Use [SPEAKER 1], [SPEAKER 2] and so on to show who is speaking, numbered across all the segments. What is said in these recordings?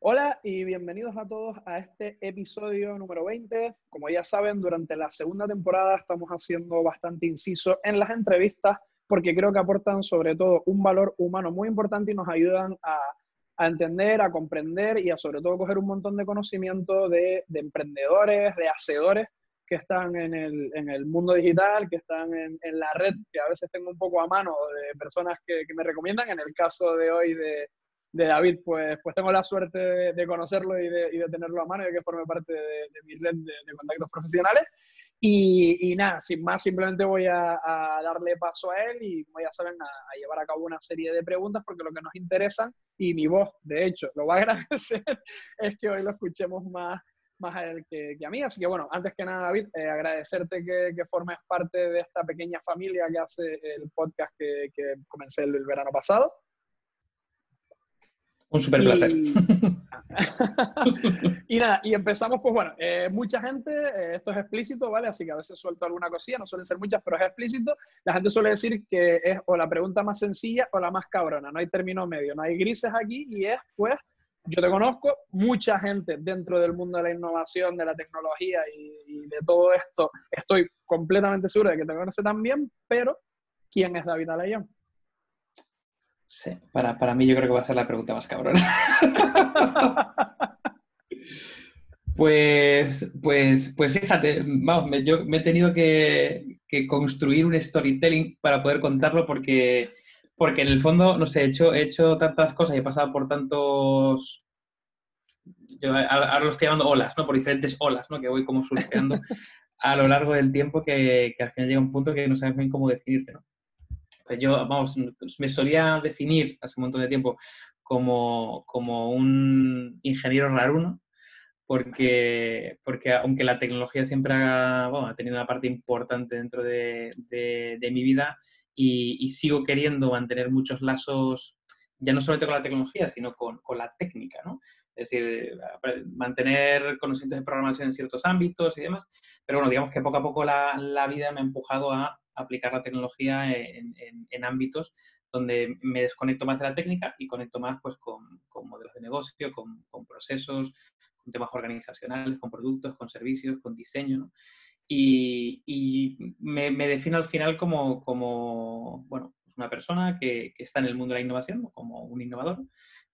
[SPEAKER 1] Hola y bienvenidos a todos a este episodio número 20. Como ya saben, durante la segunda temporada estamos haciendo bastante inciso en las entrevistas porque creo que aportan sobre todo un valor humano muy importante y nos ayudan a, entender, a comprender y a sobre todo coger un montón de conocimiento de, emprendedores, de hacedores que están en el, mundo digital, que están en, la red, que a veces tengo un poco a mano de personas que, me recomiendan. En el caso de hoy de, David, pues, pues tengo la suerte de, conocerlo y de, tenerlo a mano y de que forme parte de, mi red de, contactos profesionales. Y, nada, sin más, simplemente voy a, darle paso a él y, como ya saben, a, llevar a cabo una serie de preguntas porque lo que nos interesa, y mi voz, de hecho, lo va a agradecer, es que hoy lo escuchemos más, más a él que, a mí. Así que bueno, antes que nada, David, eh, agradecerte que, que, formes parte de esta pequeña familia que hace el podcast que, que comencé el verano pasado.
[SPEAKER 2] Un súper placer.
[SPEAKER 1] Y... nada, y empezamos, pues bueno, eh, mucha gente, eh, esto es explícito, ¿vale? Así que a veces suelto alguna cosilla, no suelen ser muchas, pero es explícito. La gente suele decir que es o la pregunta más sencilla o la más cabrona, no hay término medio, no hay grises aquí y es, pues, yo te conozco, mucha gente dentro del mundo de la innovación, de la tecnología y, de todo esto, estoy completamente seguro de que te conoce también, pero ¿quién es David Alayón?
[SPEAKER 2] Sí, para, para mí yo creo que va a ser la pregunta más cabrona. pues, pues, pues fíjate, vamos, me, yo me he tenido que, construir un storytelling para poder contarlo porque, porque en el fondo, no sé, he hecho, he hecho tantas cosas y he pasado por tantos... Yo ahora lo estoy llamando olas, ¿no? Por diferentes olas, ¿no? Que voy como surfeando a lo largo del tiempo que, que al final llega un punto que no sabes bien cómo definirte, ¿no? Pues yo, vamos, me solía definir hace un montón de tiempo como, como un ingeniero raruno, porque, porque aunque la tecnología siempre ha, bueno, ha tenido una parte importante dentro de, de, mi vida y, y, sigo queriendo mantener muchos lazos, ya no solamente con la tecnología, sino con, con la técnica, ¿no? Es decir, mantener conocimientos de programación en ciertos ámbitos y demás, pero bueno, digamos que poco a poco la, la vida me ha empujado a aplicar la tecnología en, ámbitos donde me desconecto más de la técnica y conecto más pues, con, modelos de negocio, con, procesos, con temas organizacionales, con productos, con servicios, con diseño. Y, me, defino al final como, bueno, pues una persona que, está en el mundo de la innovación, como un innovador,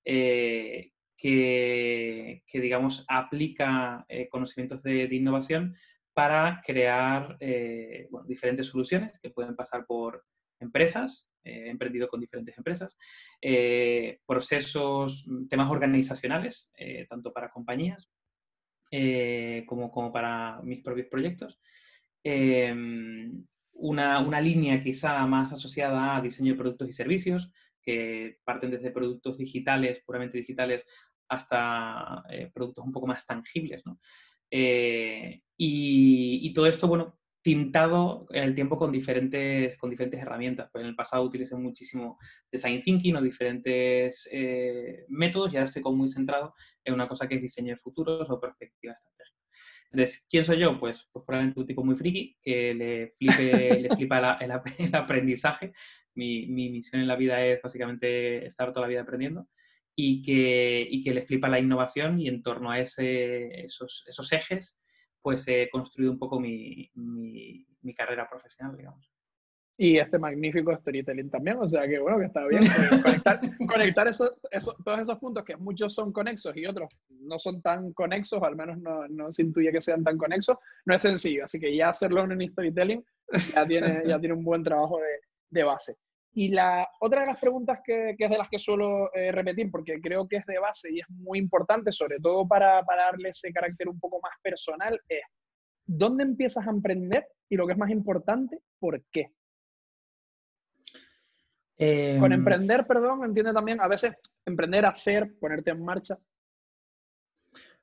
[SPEAKER 2] eh, que, digamos, aplica eh, conocimientos de, innovación para crear eh, diferentes soluciones que pueden pasar por empresas, he emprendido con diferentes empresas, procesos, temas organizacionales, tanto para compañías como, como, para mis propios proyectos. Em, una, una, línea quizá más asociada a diseño de productos y servicios, que parten desde productos digitales, puramente digitales, hasta productos un poco más tangibles. ¿no? Eh, y, todo esto, bueno, tintado en el tiempo con diferentes, con diferentes herramientas. Pues en el pasado utilicé muchísimo design thinking o diferentes eh, métodos y ahora estoy como muy centrado en una cosa que es diseño de futuros o perspectiva estratégica. Entonces, ¿quién soy yo? Pues, pues probablemente un tipo muy friki que le, flipe, le flipa el, aprendizaje. Mi, mi, misión en la vida es básicamente estar toda la vida aprendiendo y que, y que le flipa la innovación y en torno a ese, esos, esos ejes pues he construido un poco mi, mi, mi, carrera profesional, digamos.
[SPEAKER 1] Y este magnífico storytelling también, o sea que bueno, que está bien conectar, conectar eso, todos esos puntos que muchos son conexos y otros no son tan conexos, al menos no, no se intuye que sean tan conexos, no es sencillo, así que ya hacerlo en un storytelling ya tiene, ya tiene un buen trabajo de, de base. Y la otra de las preguntas que, es de las que suelo eh, repetir, porque creo que es de base y es muy importante, sobre todo para, darle ese carácter un poco más personal, es ¿dónde empiezas a emprender? Y lo que es más importante, ¿por qué? Con em, emprender, perdón, entiende también a veces emprender, hacer, ponerte en marcha.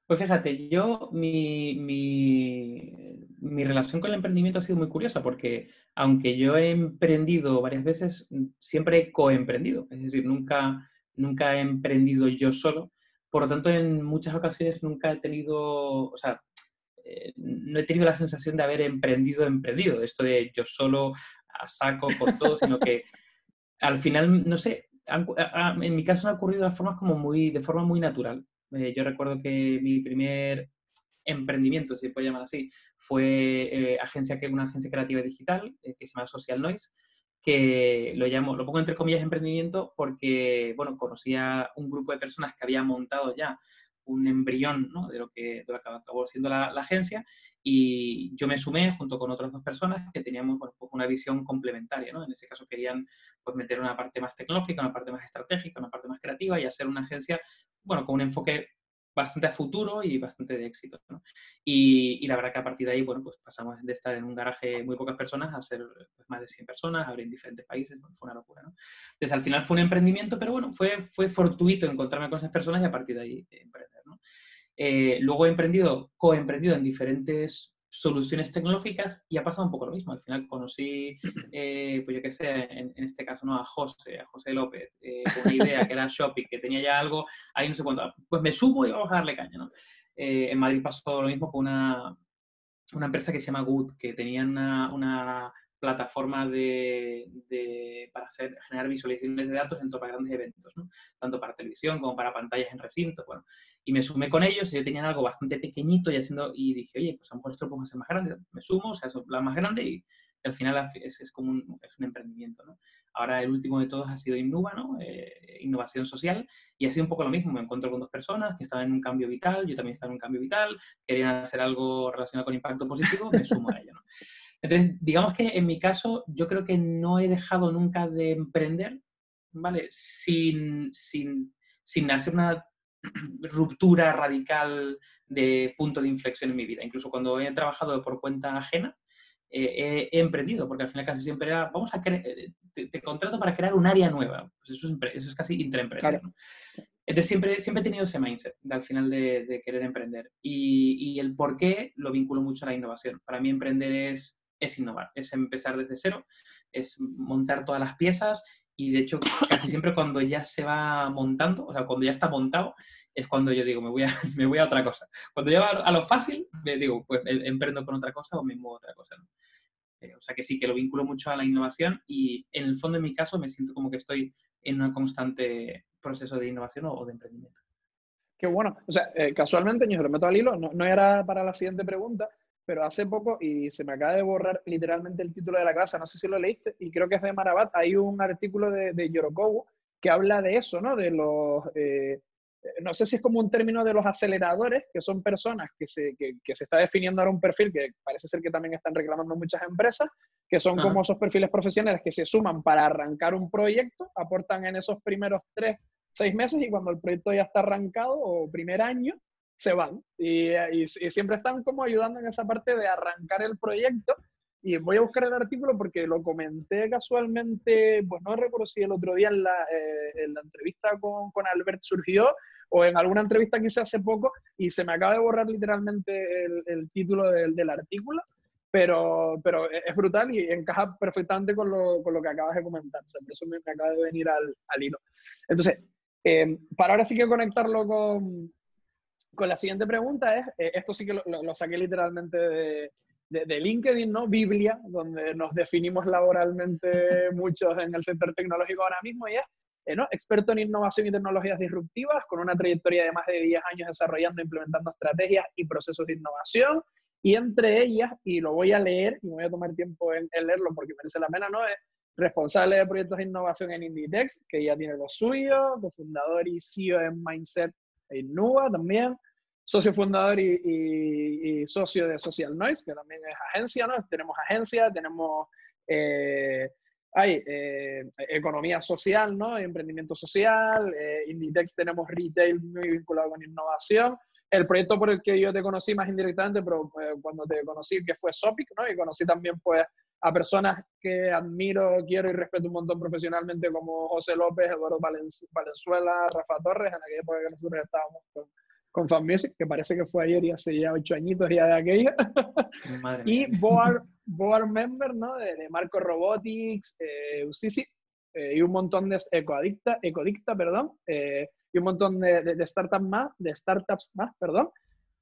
[SPEAKER 2] Pues fíjate, yo, mi, mi, relación con el emprendimiento ha sido muy curiosa porque aunque yo he emprendido varias veces, siempre he coemprendido. Es decir, nunca, nunca he emprendido yo solo. Por lo tanto, en muchas ocasiones nunca he tenido, o sea, eh, no he tenido la sensación de haber emprendido, emprendido, esto de yo solo a saco con todo, sino que al final, no sé, en mi caso ha ocurrido de formas como muy, de forma muy natural. Eh, yo recuerdo que mi primer emprendimiento, si se puede llamar así, fue eh, agencia, una agencia creativa digital que se llama Social Noise, que lo llamo, lo pongo entre comillas emprendimiento porque, bueno, conocía un grupo de personas que había montado ya un embrión de, lo que, de lo acabó siendo la, agencia y yo me sumé junto con otras dos personas que teníamos pues una visión complementaria. ¿no? En ese caso querían pues, meter una parte más tecnológica, una parte más estratégica, una parte más creativa y hacer una agencia bueno, con un enfoque bastante a futuro y bastante de éxito. ¿no? Y, y, la verdad que a partir de ahí, bueno, pues pasamos de estar en un garaje muy pocas personas a ser pues, más de 100 personas, abrir en diferentes países, fue una locura. ¿no? Entonces, al final fue un emprendimiento, pero bueno, fue, fue fortuito encontrarme con esas personas y a partir de ahí emprender. ¿no? Eh, luego he emprendido, coemprendido en diferentes soluciones tecnológicas y ha pasado un poco lo mismo. Al final conocí, eh, pues yo qué sé, en, este caso, ¿no? A José, a José López, eh, con una idea que era Shopping, que tenía ya algo, ahí no sé cuánto, pues me subo y vamos a darle caña, ¿no? Eh, en Madrid pasó lo mismo con una, una empresa que se llama Good, que tenía una plataforma de, para hacer, generar visualizaciones de datos en para grandes eventos, ¿no? tanto para televisión como para pantallas en recinto. Bueno, y me sumé con ellos, ellos tenían algo bastante pequeñito y, haciendo, y dije, oye, pues a lo mejor esto lo podemos hacer más grande. Me sumo, o sea, la más grande y, al final es, es como un, es un emprendimiento. ¿no? Ahora el último de todos ha sido Innuba, ¿no? Eh, innovación social, y ha sido un poco lo mismo. Me encuentro con dos personas que estaban en un cambio vital, yo también estaba en un cambio vital, querían hacer algo relacionado con impacto positivo, me sumo a ello. ¿no? Entonces, digamos que en mi caso, yo creo que no he dejado nunca de emprender, ¿vale? Sin, sin, sin hacer una ruptura radical de punto de inflexión en mi vida. Incluso cuando he trabajado por cuenta ajena, eh, he, emprendido, porque al final casi siempre era, vamos a eh, te, contrato para crear un área nueva. Pues eso, es, eso es casi intraemprender. Entonces siempre, siempre he tenido ese mindset de, al final de, querer emprender. Y, y, el por qué lo vinculo mucho a la innovación. Para mí emprender es es innovar, es empezar desde cero, es montar todas las piezas y de hecho casi siempre cuando ya se va montando, o sea, cuando ya está montado, es cuando yo digo, me voy a, me voy a otra cosa. Cuando va a lo fácil, me digo, pues em, emprendo con otra cosa o me muevo otra cosa. Eh, o sea que sí, que lo vinculo mucho a la innovación y en el fondo en mi caso me siento como que estoy en un constante proceso de innovación o, de emprendimiento.
[SPEAKER 1] Qué bueno. O sea, eh, casualmente, yo lo meto al hilo, no, no, era para la siguiente pregunta, pero hace poco, y se me acaba de borrar literalmente el título de la clase, no sé si lo leíste, y creo que es de Marabat, hay un artículo de, de Yorokowo que habla de eso, ¿no? De los, eh, no sé si es como un término de los aceleradores, que son personas que se, que, que se está definiendo ahora un perfil que parece ser que también están reclamando muchas empresas, que son como esos perfiles profesionales que se suman para arrancar un proyecto, aportan en esos primeros tres, seis meses y cuando el proyecto ya está arrancado o primer año, se van. Y, siempre están como ayudando en esa parte de arrancar el proyecto. Y voy a buscar el artículo porque lo comenté casualmente, pues no recuerdo si el otro día en la, eh, en la entrevista con, con, Albert surgió o en alguna entrevista que hice hace poco y se me acaba de borrar literalmente el, el título del, del, artículo, pero, pero es brutal y encaja perfectamente con lo, con lo que acabas de comentar. O sea, por eso me, acaba de venir al, al hilo. Entonces, eh, para ahora sí que conectarlo con, con la siguiente pregunta es, eh, esto sí que lo, saqué literalmente de, de, LinkedIn, ¿no? Biblia, donde nos definimos laboralmente muchos en el sector tecnológico ahora mismo, y es eh, ¿no? experto en innovación y tecnologías disruptivas, con una trayectoria de más de 10 años desarrollando e implementando estrategias y procesos de innovación, y entre ellas, y lo voy a leer, y me voy a tomar tiempo en, leerlo porque merece la pena, ¿no? Es responsable de proyectos de innovación en Inditex, que ya tiene lo suyo, cofundador y CEO en Mindset e Innova también, socio fundador y, socio de Social Noise, que también es agencia, ¿no? Tenemos agencia, tenemos eh, hay eh, economía social, ¿no? Emprendimiento social, eh, Inditex tenemos retail muy vinculado con innovación. El proyecto por el que yo te conocí más indirectamente, pero cuando te conocí, que fue Sopic, ¿no? Y conocí también, pues, a personas que admiro, quiero y respeto un montón profesionalmente, como José López, Eduardo Valenzuela, Rafa Torres, en aquella época que nosotros estábamos con, con Fan Music, que parece que fue ayer y hace ya ocho añitos ya de aquella. y Board, Board Member, ¿no? De, Marco Robotics, eh, Usisi, eh, y un montón de Ecodicta, Ecodicta perdón, eh, y un montón de, de, startups más, de startups más, perdón.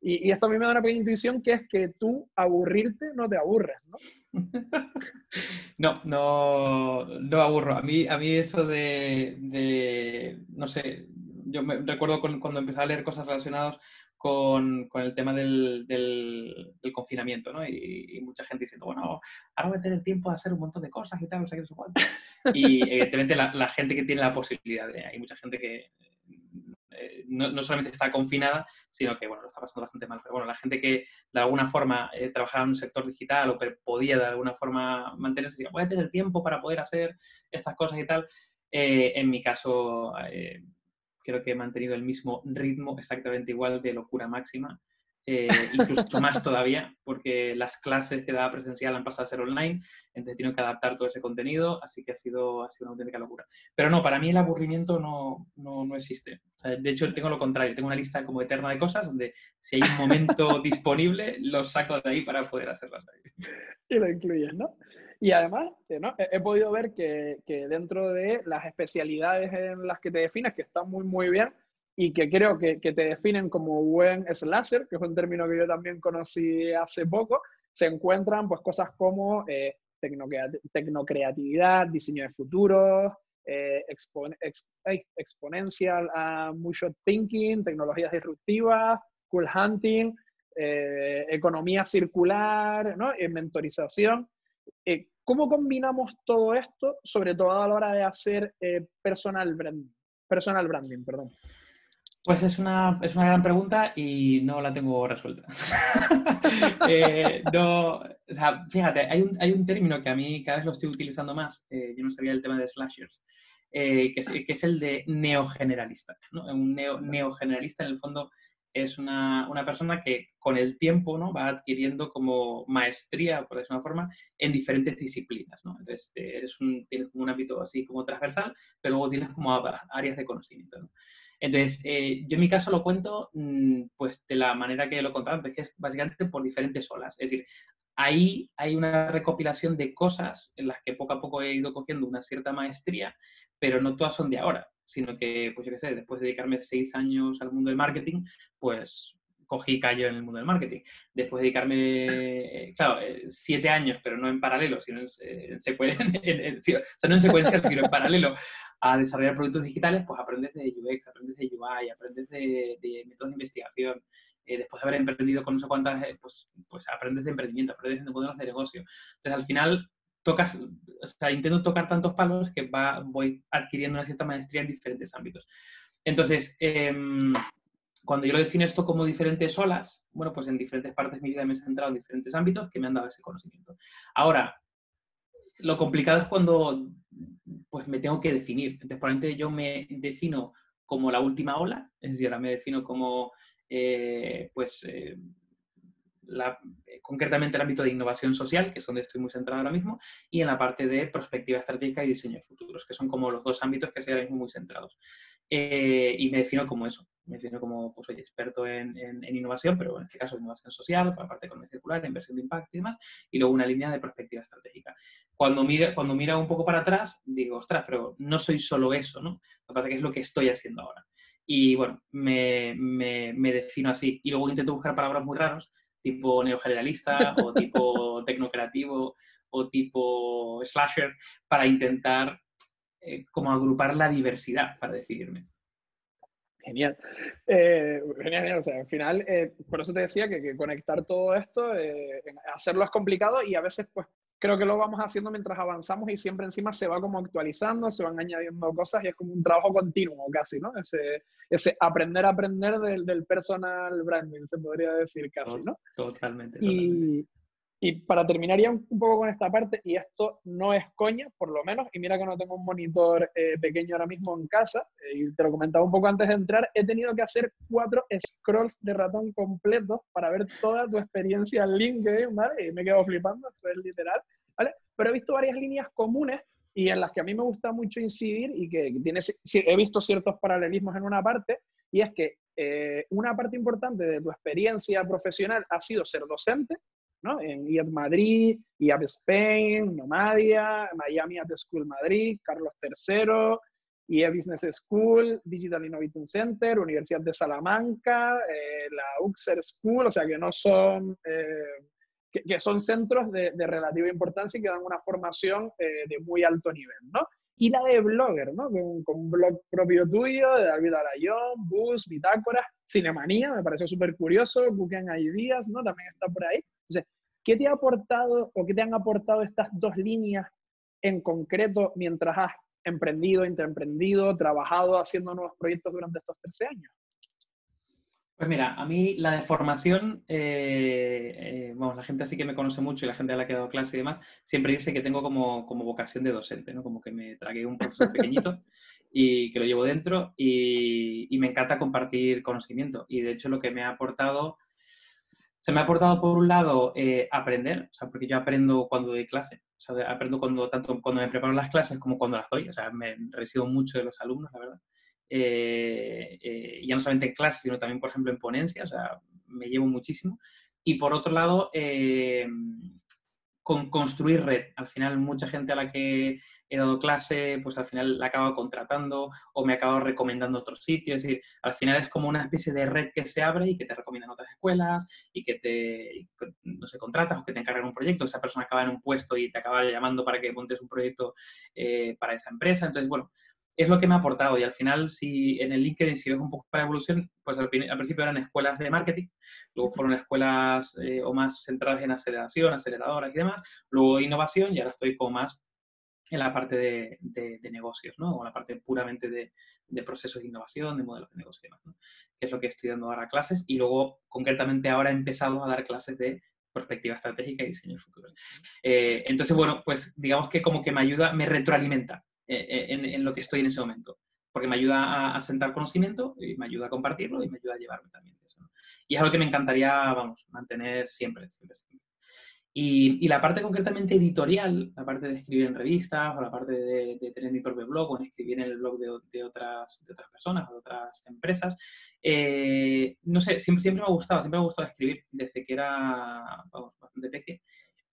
[SPEAKER 1] Y, esto a mí me da una pequeña intuición que es que tú aburrirte no te aburres, ¿no?
[SPEAKER 2] no, no, no aburro. A mí, a mí eso de, no sé, yo me recuerdo cuando empecé a leer cosas relacionadas con, con, el tema del, del, confinamiento, ¿no? Y, mucha gente diciendo, bueno, ahora voy a tener tiempo de hacer un montón de cosas y tal, no sé qué, no sé cuánto. Y evidentemente la, la, gente que tiene la posibilidad, de, hay mucha gente que eh, no, solamente está confinada, sino que bueno, lo está pasando bastante mal. Pero bueno, la gente que de alguna forma eh, trabajaba en un sector digital o podía de alguna forma mantenerse, decía, voy a tener tiempo para poder hacer estas cosas y tal. Eh, en mi caso, creo que he mantenido el mismo ritmo exactamente igual de locura máxima. Eh, incluso más todavía, porque las clases que daba presencial han pasado a ser online, entonces tengo que adaptar todo ese contenido, así que ha sido, ha sido una auténtica locura. Pero no, para mí el aburrimiento no, no, no existe. de hecho, tengo lo contrario, tengo una lista como eterna de cosas donde si hay un momento disponible, los saco de ahí para poder hacerlas ahí.
[SPEAKER 1] Y lo incluyes, ¿no? Y además, ¿no? he, podido ver que, que, dentro de las especialidades en las que te defines, que están muy, muy bien, y que creo que, que, te definen como buen slasher, que es un término que yo también conocí hace poco, se encuentran pues cosas como eh, tecnocreatividad, diseño de futuros, eh, exponencial uh, motion thinking, tecnologías disruptivas, cool hunting, eh, economía circular, ¿no? mentorización. Eh, ¿Cómo combinamos todo esto, sobre todo a la hora de hacer personal branding? Personal branding, perdón.
[SPEAKER 2] Pues es una, es una gran pregunta y no la tengo resuelta. Eh, no, o sea, fíjate, hay un, hay un, término que a mí cada vez lo estoy utilizando más, eh, yo no sabía el tema de slashers, eh, que, es, que, es, el de neogeneralista. ¿no? Un neo, neogeneralista en el fondo es una, una, persona que con el tiempo ¿no? va adquiriendo como maestría, por decirlo una forma, en diferentes disciplinas. ¿no? Entonces, eres un, tienes un ámbito así como transversal, pero luego tienes como áreas de conocimiento. ¿no? Entonces, eh, yo en mi caso lo cuento mm, pues de la manera que lo he contado antes, que es básicamente por diferentes olas. Es decir, ahí hay una recopilación de cosas en las que poco a poco he ido cogiendo una cierta maestría, pero no todas son de ahora, sino que, pues yo qué sé, después de dedicarme seis años al mundo del marketing, pues cogí callo en el mundo del marketing. Después de dedicarme, eh, claro, eh, siete años, pero no en paralelo, sino en, en, en, o sea, no en secuencial, sino en paralelo a desarrollar productos digitales, pues aprendes de UX, aprendes de UI, aprendes de, de métodos de investigación. Eh, después de haber emprendido con no sé cuántas, pues, pues aprendes de emprendimiento, aprendes de modelos de negocio. Entonces, al final, tocas, o sea, intento tocar tantos palos que va, voy adquiriendo una cierta maestría en diferentes ámbitos. Entonces, eh, cuando yo lo defino esto como diferentes olas, bueno, pues en diferentes partes de mi vida me he centrado en diferentes ámbitos que me han dado ese conocimiento. Ahora, lo complicado es cuando pues me tengo que definir. Entonces, probablemente yo me defino como la última ola, es decir, ahora me defino como eh, pues eh, eh, concretamente el ámbito de innovación social, que es donde estoy muy centrado ahora mismo, y en la parte de perspectiva estratégica y diseño de futuros, que son como los dos ámbitos que estoy ahora mismo muy centrados. Eh, y me defino como eso, me defino como, pues experto en, innovación, pero en este caso innovación social, para la parte de economía circular, inversión de impacto y demás, y luego una línea de perspectiva estratégica. Cuando mira, cuando mira un poco para atrás, digo, ostras, pero no soy solo eso, ¿no? Lo que pasa es que es lo que estoy haciendo ahora. Y bueno, me, me defino así. Y luego intento buscar palabras muy raras tipo neogeneralista o tipo tecnocreativo o tipo slasher para intentar eh, como agrupar la diversidad para decidirme.
[SPEAKER 1] Genial. Eh, genial, o sea, al final, eh, por eso te decía que, que conectar todo esto, hacerlo es complicado y a veces pues creo que lo vamos haciendo mientras avanzamos y siempre encima se va como actualizando, se van añadiendo cosas y es como un trabajo continuo casi, ¿no? Ese, ese aprender a aprender del, del, personal branding, se podría decir casi, ¿no?
[SPEAKER 2] Totalmente.
[SPEAKER 1] Y, y para terminar ya un, poco con esta parte, y esto no es coña, por lo menos, y mira que no tengo un monitor eh, pequeño ahora mismo en casa, eh, y te lo comentaba un poco antes de entrar, he tenido que hacer cuatro scrolls de ratón completos para ver toda tu experiencia en LinkedIn, ¿vale? Y me quedo flipando, esto es literal. ¿vale? Pero he visto varias líneas comunes y en las que a mí me gusta mucho incidir y que tiene, he visto ciertos paralelismos en una parte, y es que eh, una parte importante de tu experiencia profesional ha sido ser docente, ¿no? En IAD Madrid, IAP Spain, Nomadia, Miami Art School Madrid, Carlos III, IE Business School, Digital Innovation Center, Universidad de Salamanca, eh, la Uxer School, o sea que no son, eh, que, son centros de, relativa importancia y que dan una formación eh, de muy alto nivel, ¿no? Y la de blogger, ¿no? Con, con un blog propio tuyo, de David Arayón, Bus, Bitácora, Cinemanía, me parece súper curioso, Cooking Ideas, ¿no? También está por ahí. Entonces, ¿qué te ha aportado o qué te han aportado estas dos líneas en concreto mientras has emprendido, interemprendido, trabajado haciendo nuevos proyectos durante estos 13 años?
[SPEAKER 2] Pues mira, a mí la de formación, eh, eh, la gente así que me conoce mucho y la gente a la que he dado clase y demás, siempre dice que tengo como, como vocación de docente, ¿no? Como que me tragué un profesor pequeñito y que lo llevo dentro y, y, me encanta compartir conocimiento. Y de hecho lo que me ha aportado se me ha aportado, por un lado, eh, aprender, o sea, porque yo aprendo cuando doy clase, o sea, aprendo cuando, tanto cuando me preparo las clases como cuando las doy, o sea, me recibo mucho de los alumnos, la verdad. Eh, eh, ya no solamente en clase, sino también, por ejemplo, en ponencia, o sea, me llevo muchísimo. Y por otro lado, con construir red. Al final, mucha gente a la que he dado clase, pues al final la acabo contratando o me acabo recomendando otros sitios. Es decir, al final es como una especie de red que se abre y que te recomiendan otras escuelas y que te, no sé, contratas o que te encargan un proyecto. Esa persona acaba en un puesto y te acaba llamando para que montes un proyecto eh, para esa empresa. Entonces, bueno, es lo que me ha aportado. Y al final, si en el LinkedIn, si ves un poco para evolución, pues al, principio eran escuelas de marketing, luego fueron escuelas eh, o más centradas en aceleración, aceleradoras y demás, luego innovación y ahora estoy como más en la parte de, de, negocios, ¿no? O la parte puramente de, de, procesos de innovación, de modelos de negocio y demás, ¿no? Que es lo que estoy dando ahora clases y luego, concretamente, ahora he empezado a dar clases de perspectiva estratégica y diseño de futuros. Eh, entonces, bueno, pues digamos que como que me ayuda, me retroalimenta eh, eh, en, lo que estoy en ese momento. Porque me ayuda a, sentar conocimiento y me ayuda a compartirlo y me ayuda a llevarme también eso. Y es algo que me encantaría, vamos, mantener siempre, siempre, Y, la parte concretamente editorial, la parte de escribir en revistas o la parte de, tener mi propio blog o escribir en el blog de, otras, de otras personas o de otras empresas, eh, no sé, siempre, siempre me ha gustado, siempre me ha gustado escribir desde que era vamos, bastante pequeño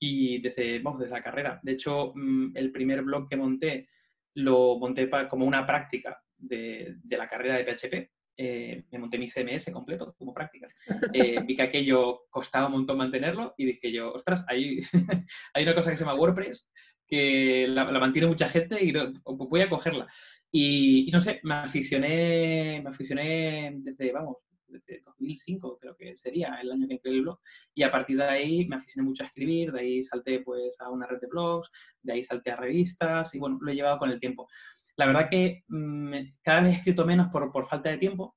[SPEAKER 2] y desde, vamos, desde la carrera. De hecho, mm, el primer blog que monté lo monté como una práctica de, la carrera de PHP. Eh, me monté mi CMS completo como práctica. Eh, vi que aquello costaba un montón mantenerlo y dije yo, ostras, hay, hay una cosa que se llama WordPress que la, mantiene mucha gente y voy a cogerla. Y, no sé, me aficioné, me aficioné desde, vamos, desde 2005 creo que sería el año que creé el blog, y a partir de ahí me aficioné mucho a escribir, de ahí salté pues a una red de blogs, de ahí salté a revistas y bueno, lo he llevado con el tiempo. La verdad que mm, cada vez he escrito menos por, por falta de tiempo,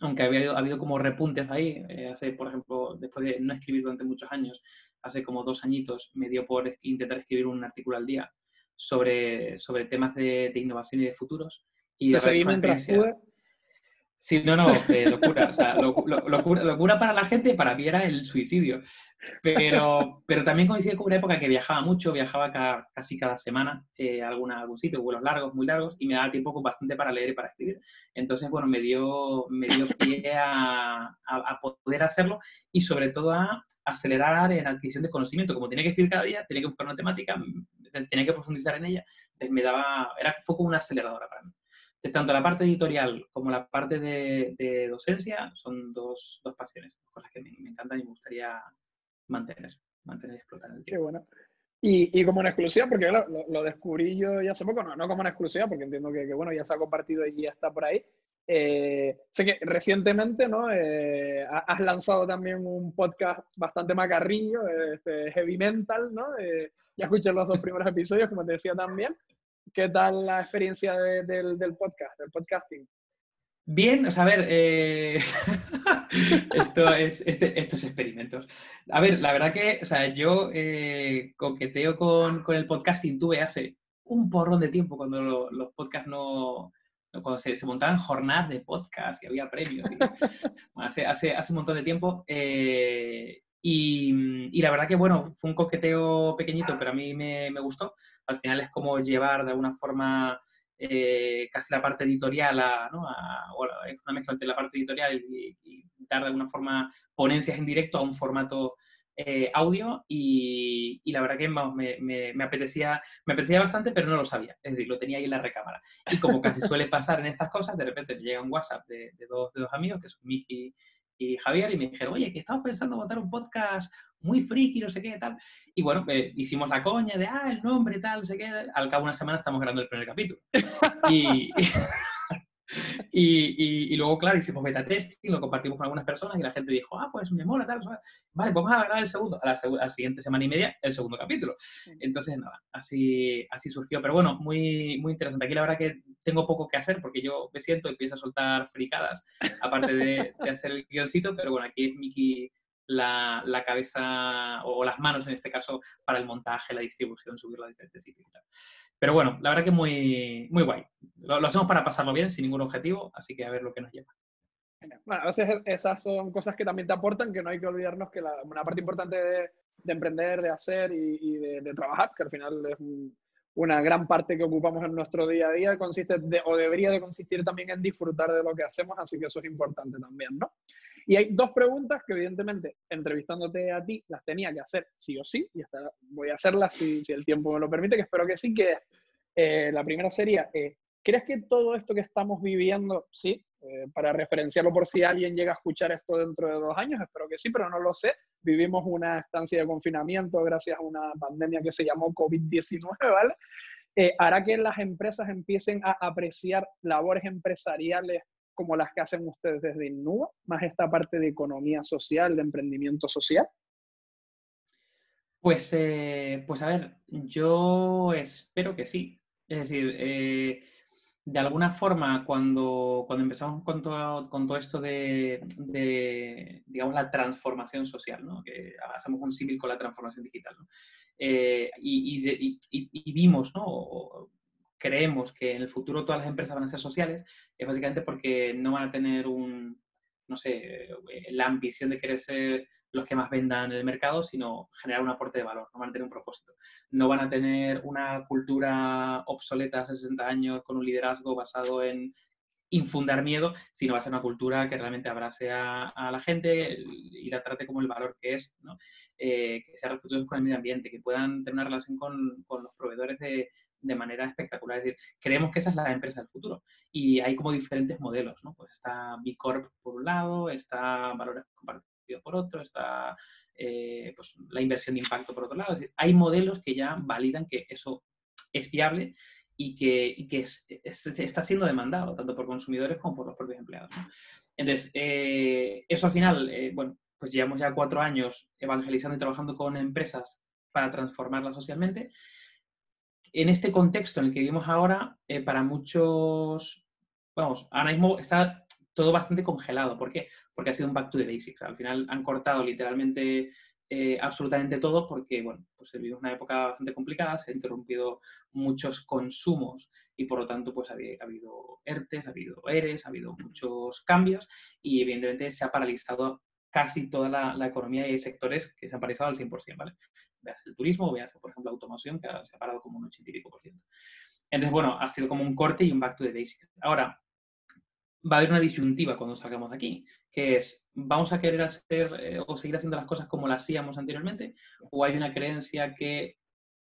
[SPEAKER 2] aunque había, ha habido como repuntes ahí, eh, hace, por ejemplo, después de no escribir durante muchos años, hace como dos añitos me dio por intentar escribir un artículo al día sobre, sobre temas de, de innovación y de futuros. Y
[SPEAKER 1] de seguí mientras
[SPEAKER 2] Sí, no, no, eh, locura. O sea, locura, locura, para la gente, para mí era el suicidio. Pero, pero también coincide con una época que viajaba mucho, viajaba casi cada semana eh, a, alguna, algún sitio, vuelos largos, muy largos, y me daba tiempo bastante para leer y para escribir. Entonces, bueno, me dio, me dio pie a, a, poder hacerlo y sobre todo a acelerar en adquisición de conocimiento. Como tenía que escribir cada día, tenía que buscar una temática, tenía que profundizar en ella, entonces me daba, era, fue como una aceleradora para mí tanto la parte editorial como la parte de, docencia son dos, dos, pasiones, cosas que me, encantan y me gustaría mantener, mantener y explotar el tiempo.
[SPEAKER 1] Qué bueno. Y, y, como una exclusiva, porque lo, descubrí yo ya hace poco, no, no como una exclusiva, porque entiendo que, bueno, ya se ha compartido y ya está por ahí. Eh, sé que recientemente, ¿no? Eh, has lanzado también un podcast bastante macarrillo, este, Heavy Mental, ¿no? Eh, ya escuché los dos primeros episodios, como te decía también. ¿Qué tal la experiencia del, del, podcast, del podcasting?
[SPEAKER 2] Bien, o sea, a ver, eh, esto es, este, estos experimentos. A ver, la verdad que, o sea, yo eh, coqueteo con, con, el podcasting tuve hace un porrón de tiempo cuando los podcasts no, cuando se, se, montaban jornadas de podcast y había premios. hace, hace, hace un montón de tiempo. Eh, y, y, la verdad que, bueno, fue un coqueteo pequeñito, pero a mí me, me gustó. Al final es como llevar de alguna forma eh, casi la parte editorial a, ¿no? a, es una mezcla entre la parte editorial y, dar de alguna forma ponencias en directo a un formato eh, audio y, la verdad que me, apetecía, me apetecía bastante, pero no lo sabía. Es decir, lo tenía ahí en la recámara. Y como casi suele pasar en estas cosas, de repente me llega un WhatsApp de, dos, de dos amigos, que son Miki y Javier, y me dijeron, oye, que estamos pensando montar un podcast muy friki, no sé qué, tal. Y bueno, eh, hicimos la coña de, ah, el nombre, tal, no sé qué. Al cabo de una semana estamos grabando el primer capítulo. y, y, y, luego, claro, hicimos beta testing, lo compartimos con algunas personas y la gente dijo, ah, pues me mola, tal, vale, pues vamos a grabar el segundo, a la, siguiente semana y media, el segundo capítulo. Entonces, nada, así, así surgió. Pero bueno, muy, muy interesante. Aquí la verdad que tengo poco que hacer porque yo me siento y empiezo a soltar fricadas, aparte de, de hacer el guioncito, pero bueno, aquí es Miki la, cabeza o las manos en este caso para el montaje, la distribución, subirlo a diferentes y tal. Pero bueno, la verdad que muy, muy guay. Lo, hacemos para pasarlo bien, sin ningún objetivo, así que a ver lo que nos lleva.
[SPEAKER 1] Bueno, a veces esas son cosas que también te aportan, que no hay que olvidarnos que la, una parte importante de, de emprender, de hacer y, de, trabajar, que al final es una gran parte que ocupamos en nuestro día a día, consiste o debería de consistir también en disfrutar de lo que hacemos, así que eso es importante también, ¿no? Y hay dos preguntas que evidentemente, entrevistándote a ti, las tenía que hacer sí o sí, y hasta voy a hacerlas si, si el tiempo me lo permite, que espero que sí, que eh, la primera sería, eh, ¿crees que todo esto que estamos viviendo, sí, eh, para referenciarlo por si alguien llega a escuchar esto dentro de dos años, espero que sí, pero no lo sé, vivimos una estancia de confinamiento gracias a una pandemia que se llamó COVID-19, ¿vale? hará que las empresas empiecen a apreciar labores empresariales como las que hacen ustedes desde Innova, más esta parte de economía social, de emprendimiento social?
[SPEAKER 2] Pues, eh, pues a ver, yo espero que sí. Es decir, eh, de alguna forma, cuando, cuando empezamos con todo, con todo esto de, digamos, la transformación social, ¿no? que hacemos un símil con la transformación digital, ¿no? Eh, y, y, vimos, ¿no? Creemos que en el futuro todas las empresas van a ser sociales, es básicamente porque no van a tener un, no sé, eh, la ambición de querer ser los que más vendan en el mercado, sino generar un aporte de valor, no van a tener un propósito. No van a tener una cultura obsoleta hace 60 años con un liderazgo basado en infundar miedo, sino va a ser una cultura que realmente abrace a, la gente y la trate como el valor que es, ¿no? Eh, que sea respetuoso con el medio ambiente, que puedan tener una relación con, con los proveedores de, de manera espectacular. Es decir, creemos que esa es la empresa del futuro. Y hay como diferentes modelos, ¿no? Pues está B Corp por un lado, está valores compartidos por otro, está eh, pues, la inversión de impacto por otro lado. Es hay modelos que ya validan que eso es viable y que, que está siendo demandado tanto por consumidores como por los propios empleados. Entonces, eh, eso al final, eh, bueno, pues llevamos ya cuatro años evangelizando y trabajando con empresas para transformarlas socialmente en este contexto en el que vivimos ahora, eh, para muchos, vamos, ahora mismo está todo bastante congelado. ¿Por qué? Porque ha sido un back to the basics. Al final han cortado literalmente eh, absolutamente todo porque, bueno, pues vivimos una época bastante complicada, se han interrumpido muchos consumos y por lo tanto pues ha, habido ERTES, ha habido ERES, ha habido muchos cambios y evidentemente se ha paralizado casi toda la, economía y hay sectores que se han paralizado al 100%, ¿vale? Veas el turismo, veas, por ejemplo, la automoción, que se ha parado como un 80 y pico por ciento. Entonces, bueno, ha sido como un corte y un back to the basics. Ahora, va a haber una disyuntiva cuando salgamos de aquí, que es, ¿vamos a querer hacer eh, o seguir haciendo las cosas como las hacíamos anteriormente? ¿O hay una creencia que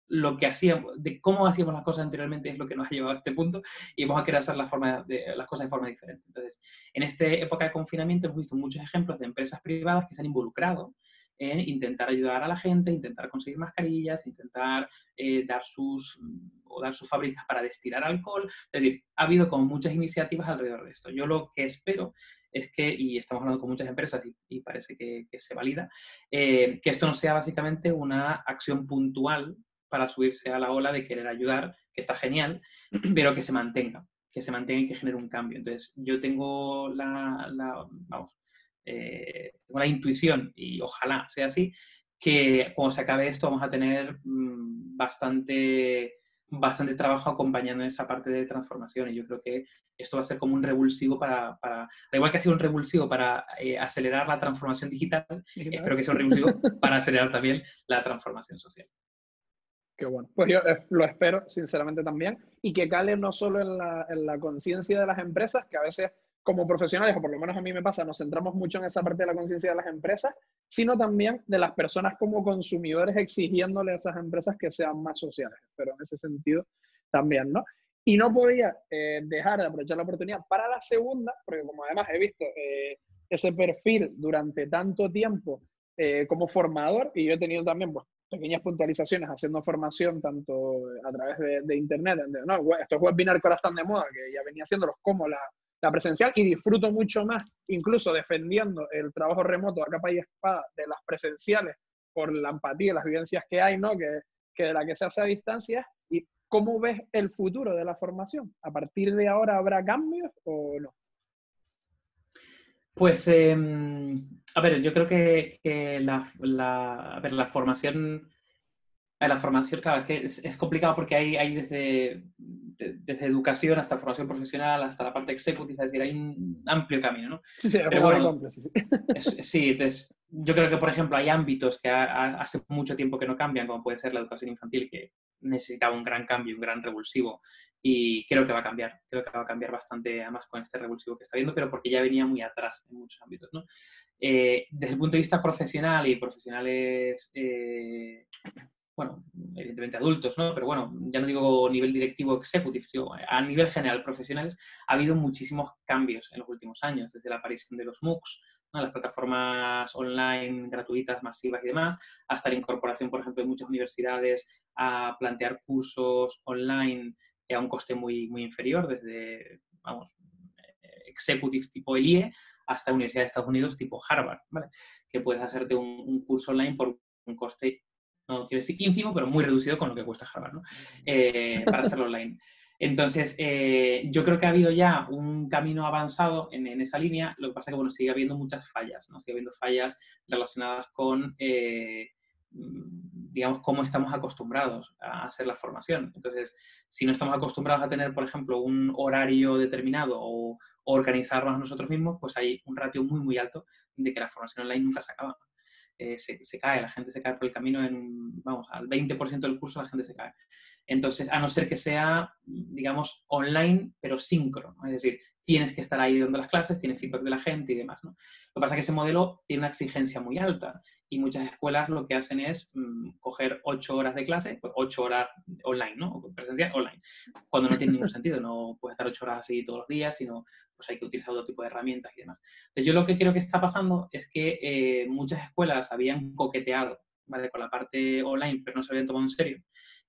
[SPEAKER 2] lo que hacíamos, de cómo hacíamos las cosas anteriormente es lo que nos ha llevado a este punto y vamos a querer hacer la forma de, las cosas de forma diferente. Entonces, en esta época de confinamiento hemos visto muchos ejemplos de empresas privadas que se han involucrado en intentar ayudar a la gente, intentar conseguir mascarillas, intentar eh, dar sus o dar sus fábricas para destilar alcohol. Es decir, ha habido como muchas iniciativas alrededor de esto. Yo lo que espero es que, y estamos hablando con muchas empresas y, parece que, se valida, eh, que esto no sea básicamente una acción puntual para subirse a la ola de querer ayudar, que está genial, pero que se mantenga, que se mantenga y que genere un cambio. Entonces, yo tengo la, vamos, eh, tengo la intuición, y ojalá sea así, que cuando se acabe esto vamos a tener mm, bastante, bastante trabajo acompañando esa parte de transformación. Y yo creo que esto va a ser como un revulsivo para, para igual que ha sido un revulsivo para eh, acelerar la transformación digital, espero que sea un revulsivo para acelerar también la transformación social.
[SPEAKER 1] Qué bueno. Pues yo eh, lo espero, sinceramente, también. Y que cale no solo en la, en la conciencia de las empresas, que a veces como profesionales, o por lo menos a mí me pasa, nos centramos mucho en esa parte de la conciencia de las empresas, sino también de las personas como consumidores exigiéndole a esas empresas que sean más sociales. Pero en ese sentido también, ¿no? Y no podía eh, dejar de aprovechar la oportunidad para la segunda, porque como además he visto eh, ese perfil durante tanto tiempo eh, como formador, y yo he tenido también pues, pequeñas puntualizaciones haciendo formación tanto a través de, internet, no, estos webinars que ahora están de moda, que ya venía haciéndolos como la, la, presencial, y disfruto mucho más, incluso defendiendo el trabajo remoto a capa y espada de las presenciales por la empatía las vivencias que hay, ¿no? que, que de la que se hace a distancia, y cómo ves el futuro de la formación. ¿A partir de ahora habrá cambios o no?
[SPEAKER 2] Pues, em, a ver, yo creo que, la, la, a ver, la formación, la formación, claro, es que es, complicado porque hay, hay desde, desde educación hasta formación profesional, hasta la parte executiva, es decir, hay un amplio camino, ¿no?
[SPEAKER 1] Sí, sí, Pero bueno, sí,
[SPEAKER 2] sí. sí, entonces, yo creo que, por ejemplo, hay ámbitos que hace mucho tiempo que no cambian, como puede ser la educación infantil, que necesitaba un gran cambio, un gran revulsivo, y creo que va a cambiar, creo que va a cambiar bastante además con este revulsivo que está viendo, pero porque ya venía muy atrás en muchos ámbitos. ¿no? Eh, desde el punto de vista profesional y profesionales, eh, bueno, evidentemente adultos, ¿no? pero bueno, ya no digo nivel directivo executive, sino a nivel general profesionales, ha habido muchísimos cambios en los últimos años, desde la aparición de los MOOCs, las plataformas online gratuitas, masivas y demás, hasta la incorporación, por ejemplo, de muchas universidades a plantear cursos online a un coste muy, muy inferior, desde, vamos, executive tipo el IE hasta Universidad de Estados Unidos tipo Harvard, ¿vale? Que puedes hacerte un, curso online por un coste, no quiero decir ínfimo, pero muy reducido con lo que cuesta Harvard, ¿no? Eh, para hacerlo online. Entonces, eh, yo creo que ha habido ya un camino avanzado en, esa línea, lo que pasa es que, bueno, sigue habiendo muchas fallas, ¿no? Sigue habiendo fallas relacionadas con... Eh, digamos, cómo estamos acostumbrados a hacer la formación. Entonces, si no estamos acostumbrados a tener, por ejemplo, un horario determinado o organizarnos nosotros mismos, pues hay un ratio muy, muy alto de que la formación online nunca se acaba. Eh, se, se, cae, la gente se cae por el camino en, vamos, al 20% del curso la gente se cae. Entonces, a no ser que sea, digamos, online, pero síncrono, es decir, tienes que estar ahí dando las clases, tienes feedback de la gente y demás. ¿no? Lo que pasa es que ese modelo tiene una exigencia muy alta y muchas escuelas lo que hacen es mm, coger ocho horas de clase, pues ocho horas online, ¿no? Presencial online, cuando no tiene ningún sentido, no puedes estar ocho horas así todos los días, sino pues hay que utilizar otro tipo de herramientas y demás. Entonces yo lo que creo que está pasando es que eh, muchas escuelas habían coqueteado ¿vale? con la parte online, pero no se habían tomado en serio.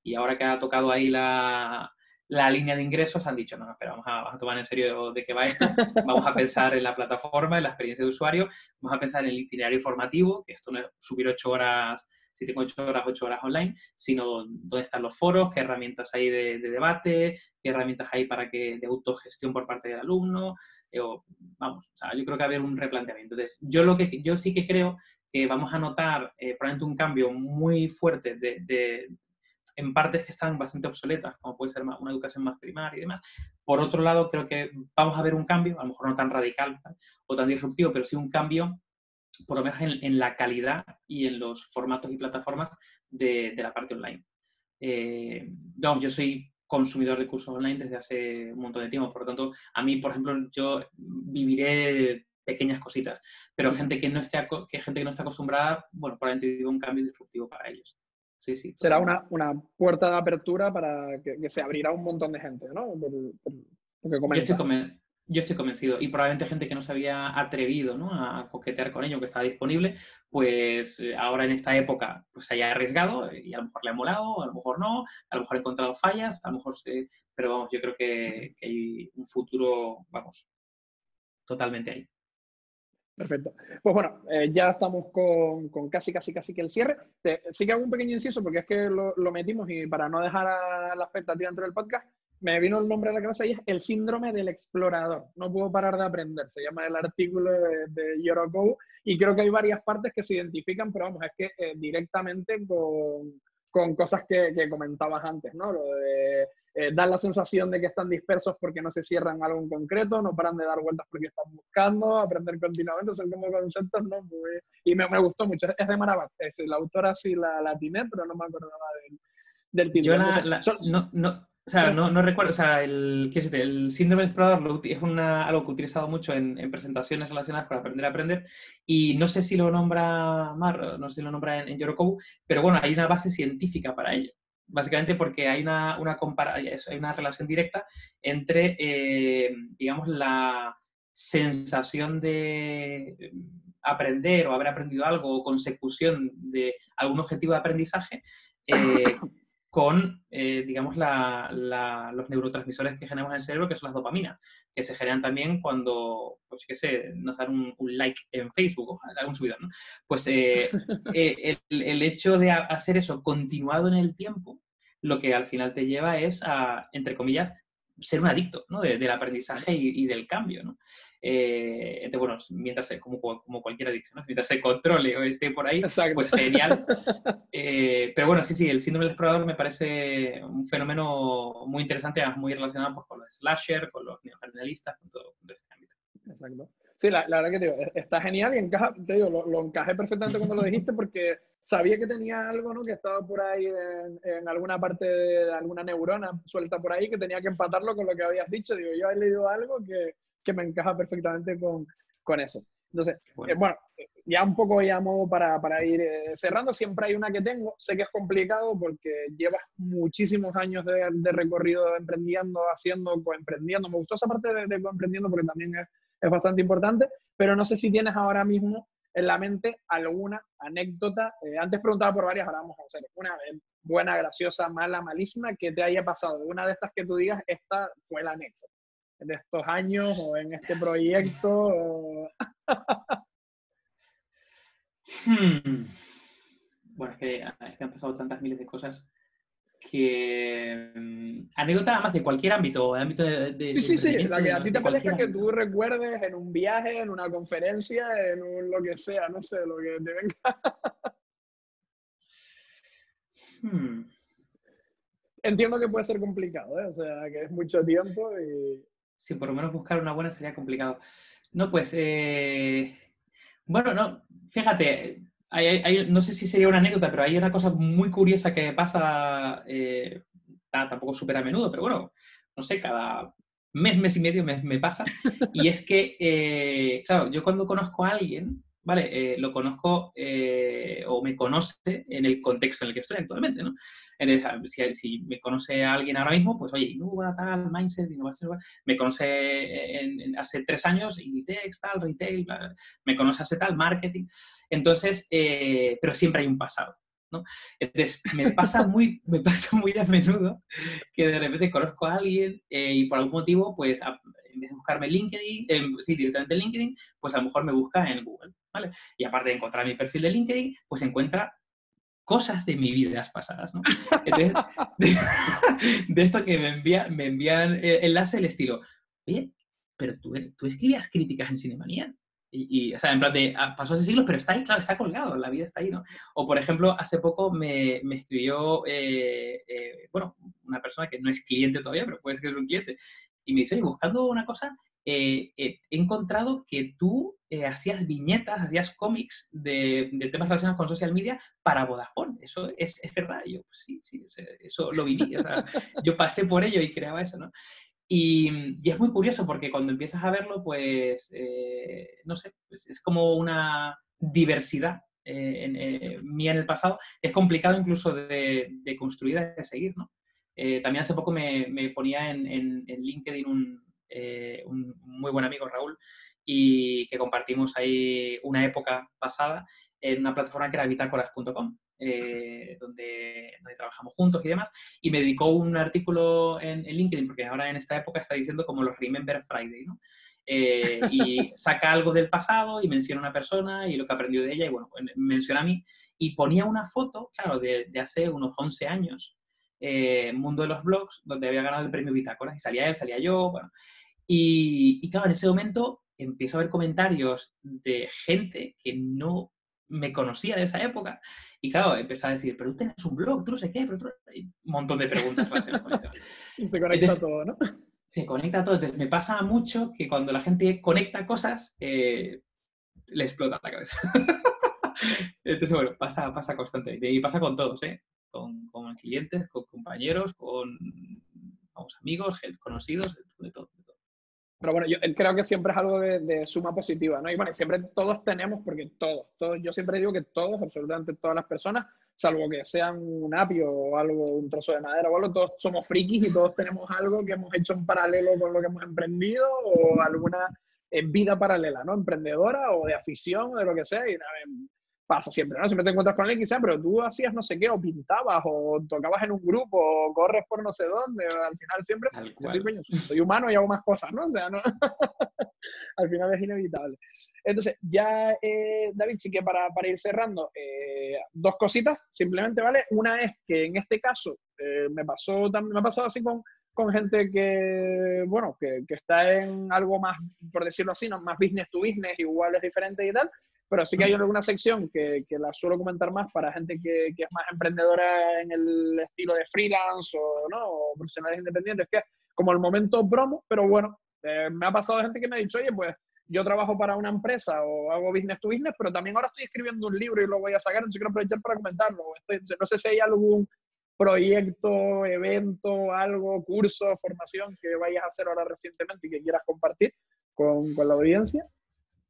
[SPEAKER 2] Y ahora que ha tocado ahí la, la línea de ingresos han dicho, no, espera, vamos a, tomar en serio de qué va esto, vamos a pensar en la plataforma, en la experiencia de usuario, vamos a pensar en el itinerario formativo, que esto no es subir ocho horas, si tengo ocho horas, ocho horas online, sino dónde están los foros, qué herramientas hay de, debate, qué herramientas hay para que de autogestión por parte del alumno, eh, vamos, yo creo que va a haber un replanteamiento. Entonces, yo, lo que, yo sí que creo que vamos a notar eh, probablemente un cambio muy fuerte de, en partes que están bastante obsoletas, como puede ser una educación más primaria y demás. Por otro lado, creo que vamos a ver un cambio, a lo mejor no tan radical o tan disruptivo, pero sí un cambio, por lo menos en, la calidad y en los formatos y plataformas de, la parte online. Eh, yo soy consumidor de cursos online desde hace un montón de tiempo, por lo tanto, a mí, por ejemplo, yo viviré pequeñas cositas, pero gente que no esté, que gente que no está acostumbrada, bueno, probablemente viva un cambio disruptivo para ellos.
[SPEAKER 1] Será una, una, puerta de apertura para que, se abrirá un montón de gente, ¿no?
[SPEAKER 2] yo, estoy convencido. Y probablemente gente que no se había atrevido ¿no? a coquetear con ello, que estaba disponible, pues eh, ahora en esta época pues se haya arriesgado y a lo mejor le ha molado, a lo mejor no, a lo mejor ha encontrado fallas, a lo mejor sí, pero vamos, yo creo que, que hay un futuro, vamos, totalmente ahí.
[SPEAKER 1] Perfecto. Pues bueno, eh, ya estamos con, con, casi, casi, casi que el cierre. Sí que hago un pequeño inciso porque es que lo, metimos y para no dejar la expectativa dentro del podcast, me vino el nombre de la clase y es el síndrome del explorador. No puedo parar de aprender. Se llama el artículo de, de y creo que hay varias partes que se identifican, pero vamos, es que eh, directamente con, con cosas que, que, comentabas antes, ¿no? Lo de eh, dan la sensación de que están dispersos porque no se cierran algo en concreto, no paran de dar vueltas porque están buscando, aprender continuamente, son como conceptos, ¿no? y me, me, gustó mucho, es de Marabat, es, la autora sí la, la pero no me acordaba del, del título.
[SPEAKER 2] Yo no, O sea, no, no recuerdo, o sea, el, ¿qué es este? el síndrome del explorador es una, algo que he utilizado mucho en, en, presentaciones relacionadas con aprender a aprender y no sé si lo nombra Mar, no sé si lo nombra en, en Yorokobu, pero bueno, hay una base científica para ello. Básicamente porque hay una, una, hay una relación directa entre, eh, digamos, la sensación de aprender o haber aprendido algo o consecución de algún objetivo de aprendizaje eh, con, eh, digamos, los neurotransmisores que generamos en el cerebro, que son las dopaminas, que se generan también cuando, pues qué sé, nos dan un, like en Facebook o algún subidón, ¿no? Pues eh, eh, el, hecho de hacer eso continuado en el tiempo, lo que al final te lleva es a, entre comillas, ser un adicto ¿no? del aprendizaje y, y, del cambio. ¿no? Eh, bueno, mientras como, como cualquier adicción, mientras se controle o esté por ahí, pues genial. Eh, pero bueno, sí, sí, el síndrome del explorador me parece un fenómeno muy interesante, muy relacionado pues, con los slasher, con los neojarnalistas, con todo, este ámbito.
[SPEAKER 1] Exacto. Sí, la, la, verdad que te digo, está genial y encaja, te digo, lo, lo, encajé perfectamente cuando lo dijiste porque sabía que tenía algo, ¿no? Que estaba por ahí en, en, alguna parte de alguna neurona suelta por ahí que tenía que empatarlo con lo que habías dicho. Digo, yo he leído algo que, que me encaja perfectamente con, con eso. Entonces, bueno. Eh, ya un poco ya modo para, para ir eh, cerrando, siempre hay una que tengo, sé que es complicado porque llevas muchísimos años de, de recorrido emprendiendo, haciendo, coemprendiendo, me gustó esa parte de, de coemprendiendo porque también es, es bastante importante, pero no sé si tienes ahora mismo en la mente alguna anécdota, eh, antes preguntaba por varias, ahora vamos a hacer una buena, graciosa, mala, malísima, que te haya pasado, una de estas que tú digas, esta fue la anécdota de estos años o en este proyecto?
[SPEAKER 2] Hmm. Bueno, es que, es que, han pasado tantas miles de cosas que... Mm, anécdota más de cualquier ámbito, ámbito de...
[SPEAKER 1] sí, sí, sí, la que a ti te parezca que tú recuerdes en un viaje, en una conferencia, en un lo que sea, no sé, lo que te venga. hmm. Entiendo que puede ser complicado, ¿eh? o sea, que es mucho tiempo y
[SPEAKER 2] si por lo menos buscar una buena sería complicado. No, pues, eh, bueno, no, fíjate, no sé si sería una anécdota, pero hay una cosa muy curiosa que pasa, eh, tampoco súper a menudo, pero bueno, no sé, cada mes, mes y medio me, pasa, y es que, eh, claro, yo cuando conozco a alguien, ¿vale? Eh, lo conozco eh, o me conoce en el contexto en el que estoy actualmente, ¿no? Entonces, si, si me conoce a alguien ahora mismo, pues, oye, Innova, tal, Mindset, innovación, me conoce en, hace tres años, Inditex, tal, retail, me conoce hace tal, marketing. Entonces, eh, pero siempre hay un pasado. ¿no? Entonces, me pasa muy, me pasa muy a menudo que de repente conozco a alguien y por algún motivo, pues, en vez de buscarme LinkedIn, sí, directamente en LinkedIn, pues a lo mejor me busca en Google. Y aparte de encontrar mi perfil de LinkedIn, pues encuentra cosas de mi vida pasadas, ¿no? de, esto que me, envía, me envían eh, enlace el estilo, oye, pero tú, tú escribías críticas en Cinemanía. Y, o sea, en plan de, ah, pasó hace siglos, pero está ahí, claro, está colgado, la vida está ahí, ¿no? O, por ejemplo, hace poco me, me escribió, eh, eh, bueno, una persona que no es cliente todavía, pero puede ser que es un cliente, y me dice, oye, buscando una cosa, he encontrado que tú eh, hacías viñetas, hacías cómics de, temas relacionados con social media para Vodafone. Eso es, es verdad. yo, pues sí, sí, eso lo viví. O sea, yo pasé por ello y creaba eso, ¿no? Y, y, es muy curioso porque cuando empiezas a verlo, pues, eh, no sé, pues es como una diversidad eh, en, mía en el pasado. Es complicado incluso de, de construir, de seguir, ¿no? también hace poco me, me ponía en, en, en LinkedIn un, un, muy buen amigo, Raúl, y que compartimos ahí una época pasada en una plataforma que era bitácoras.com, eh, donde, donde, trabajamos juntos y demás, y me dedicó un artículo en, LinkedIn, porque ahora en esta época está diciendo como los Remember Friday, ¿no? Eh, y saca algo del pasado y menciona a una persona y lo que aprendió de ella, y bueno, menciona a mí, y ponía una foto, claro, de, de hace unos 11 años, eh, Mundo de los Blogs, donde había ganado el premio Bitácoras, y salía él, salía yo, bueno, y, y claro, en ese momento empiezo a ver comentarios de gente que no me conocía de esa época. Y claro, empecé a decir, pero tú tienes un blog, tú no sé qué, pero tú... un montón de preguntas
[SPEAKER 1] y se conecta todo, ¿no?
[SPEAKER 2] Se conecta todo. Entonces, me pasa mucho que cuando la gente conecta cosas, eh, le explota la cabeza. Entonces, bueno, pasa, pasa constantemente. Y pasa con todos, ¿eh? Con, con clientes, con compañeros, con vamos, amigos, conocidos, de todo.
[SPEAKER 1] Pero bueno, yo creo que siempre es algo de, suma positiva, ¿no? Y bueno, siempre todos tenemos, porque todos, todos, yo siempre digo que todos, absolutamente todas las personas, salvo que sean un apio o algo, un trozo de madera o algo, todos somos frikis y todos tenemos algo que hemos hecho en paralelo con lo que hemos emprendido o alguna eh, vida paralela, ¿no? Emprendedora o de afición o de lo que sea. Y nada, pasa siempre, ¿no? Siempre te encuentras con alguien quizá, pero tú hacías no sé qué, o pintabas, o tocabas en un grupo, o corres por no sé dónde, al final siempre, soy, humano y hago más cosas, ¿no? O sea, ¿no? al final es inevitable. Entonces, ya, eh, David, sí que para, para ir cerrando, eh, dos cositas, simplemente, ¿vale? Una es que en este caso, eh, me pasó me ha pasado así con, con gente que, bueno, que, que, está en algo más, por decirlo así, ¿no? más business to business, igual es diferente y tal, pero sí que hay alguna sección que, que la suelo comentar más para gente que, que, es más emprendedora en el estilo de freelance o, ¿no? o profesionales independientes, que es como el momento promo, pero bueno, eh, me ha pasado gente que me ha dicho, oye, pues yo trabajo para una empresa o hago business to business, pero también ahora estoy escribiendo un libro y lo voy a sacar, entonces quiero aprovechar para comentarlo. no sé si hay algún proyecto, evento, algo, curso, formación que vayas a hacer ahora recientemente y que quieras compartir con, con la audiencia.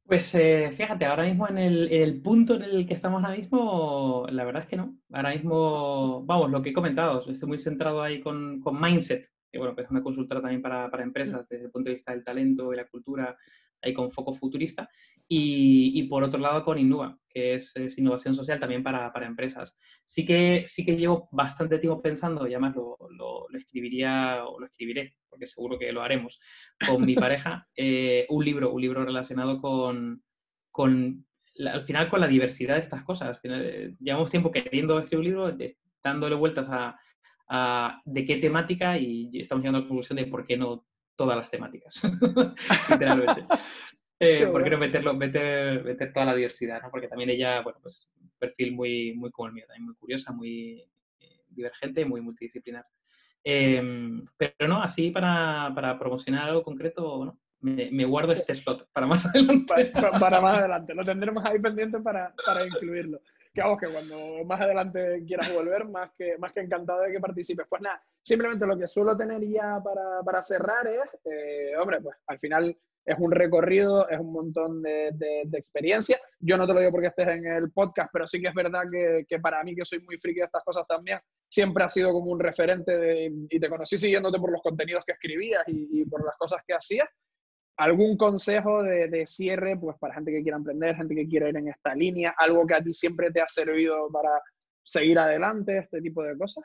[SPEAKER 2] Pues eh, fíjate, ahora mismo en el, punto en el que estamos ahora mismo, la verdad es que no. Ahora mismo, vamos, lo que he comentado, estoy muy centrado ahí con, con Mindset, que bueno, es una consultora también para, para, empresas desde el punto de vista del talento y la cultura, ahí con foco futurista. Y, y por otro lado con Innova, que es, innovación social también para, para, empresas. Sí que, sí que llevo bastante tiempo pensando, y además lo, lo, escribiría o lo escribiré, porque seguro que lo haremos, con mi pareja, eh, un libro, un libro relacionado con, con al final con la diversidad de estas cosas. Al final, eh, llevamos tiempo queriendo escribir un libro, dándole vueltas a, de qué temática y estamos llegando a la conclusión de por qué no todas las temáticas, literalmente. Eh, ¿Por qué no meterlo, meter, meter, toda la diversidad? ¿no? Porque también ella, bueno, pues perfil muy, muy como el mío, también muy curiosa, muy eh, divergente, muy multidisciplinar. Em, pero no, así para, para, promocionar algo concreto, ¿no? Me, me, guardo este slot para más adelante.
[SPEAKER 1] Para, para, más adelante, lo tendremos ahí pendiente para, para incluirlo que vamos, que cuando más adelante quieras volver, más que, más que encantado de que participes. Pues nada, simplemente lo que suelo tener ya para, para cerrar es, eh, hombre, pues al final es un recorrido, es un montón de, de, experiencia. Yo no te lo digo porque estés en el podcast, pero sí que es verdad que, que, para mí, que soy muy friki de estas cosas también, siempre ha sido como un referente de, y te conocí siguiéndote por los contenidos que escribías y, por las cosas que hacías algún consejo de, cierre, pues para gente que quiera emprender, gente que quiera ir en esta línea, algo que a ti siempre te ha servido para seguir adelante, este tipo de cosas?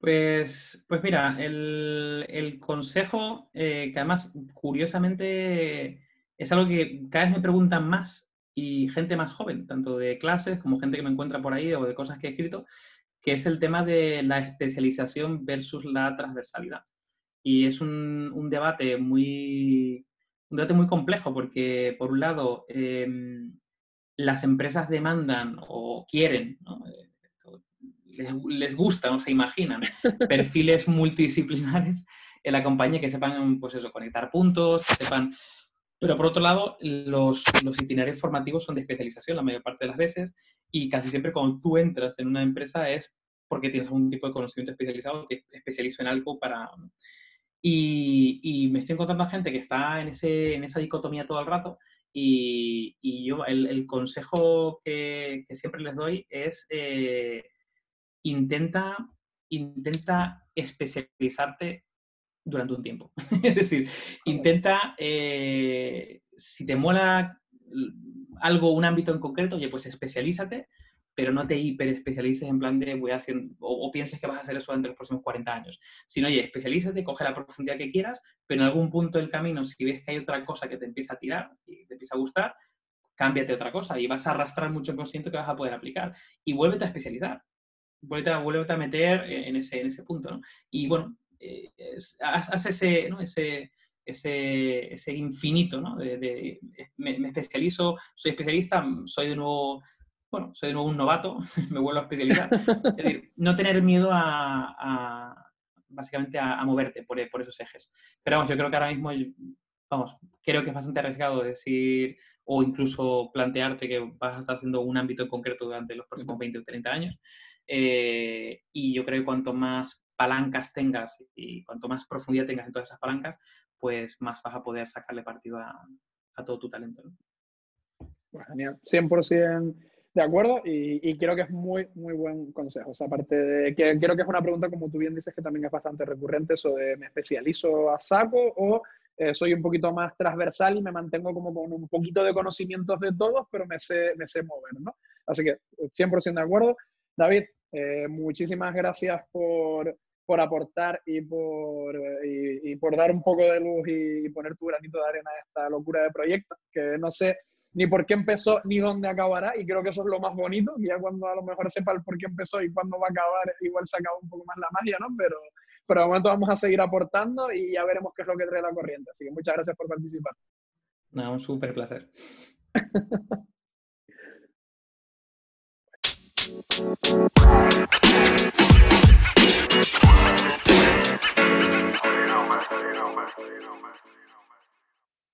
[SPEAKER 2] Pues, pues mira, el, consejo, eh, que además curiosamente es algo que cada vez me preguntan más y gente más joven, tanto de clases como gente que me encuentra por ahí o de cosas que he escrito, que es el tema de la especialización versus la transversalidad. Y es un, debate muy, un debate muy complejo porque, por un lado, em, las empresas demandan o quieren, les, les, gusta, o se imaginan, perfiles multidisciplinares en la compañía que sepan, pues eso, conectar puntos, que sepan... Pero por otro lado, los, los itinerarios formativos son de especialización la mayor parte de las veces y casi siempre cuando tú entras en una empresa es porque tienes algún tipo de conocimiento especializado, te especializo en algo para, y, me estoy encontrando a gente que está en, ese, en esa dicotomía todo el rato y, y yo el, consejo que, que, siempre les doy es eh, intenta, intenta especializarte durante un tiempo. es decir, intenta, eh, si te mola algo, un ámbito en concreto, oye, pues especialízate pero no te hiperespecialices en plan de voy a hacer, o, pienses que vas a hacer eso durante los próximos 40 años, sino, oye, especialízate, coge la profundidad que quieras, pero en algún punto del camino, si ves que hay otra cosa que te empieza a tirar y te empieza a gustar, cámbiate otra cosa y vas a arrastrar mucho conocimiento que vas a poder aplicar y vuélvete a especializar, vuélvete a, a meter en ese, en ese punto, ¿no? Y bueno, eh, haz, ese, ¿no? ese, ese, ese, infinito, ¿no? De, me, me, especializo, soy especialista, soy de nuevo bueno, soy de nuevo un novato, me vuelvo a especializar. es decir, no tener miedo a, básicamente a, moverte por, por, esos ejes. Pero vamos, yo creo que ahora mismo, vamos, creo que es bastante arriesgado decir o incluso plantearte que vas a estar haciendo un ámbito concreto durante los próximos 20 o 30 años. Eh, y yo creo que cuanto más palancas tengas y cuanto más profundidad tengas en todas esas palancas, pues más vas a poder sacarle partido a, todo tu talento.
[SPEAKER 1] Pues genial, 100% de acuerdo y, creo que es muy, muy buen consejo. O sea, aparte de que creo que es una pregunta, como tú bien dices, que también es bastante recurrente, eso de me especializo a saco o eh, soy un poquito más transversal y me mantengo como con un poquito de conocimientos de todos, pero me sé, me sé mover, ¿no? Así que 100% de acuerdo. David, eh, muchísimas gracias por, por aportar y por, y, por dar un poco de luz y, poner tu granito de arena a esta locura de proyecto, que no sé ni por qué empezó ni dónde acabará, y creo que eso es lo más bonito, ya cuando a lo mejor sepa el por qué empezó y cuándo va a acabar, igual se acaba un poco más la magia, ¿no? Pero, pero de momento vamos a seguir aportando y ya veremos qué es lo que trae la corriente. Así que muchas gracias por participar.
[SPEAKER 2] No, un súper placer. You know, man. You man.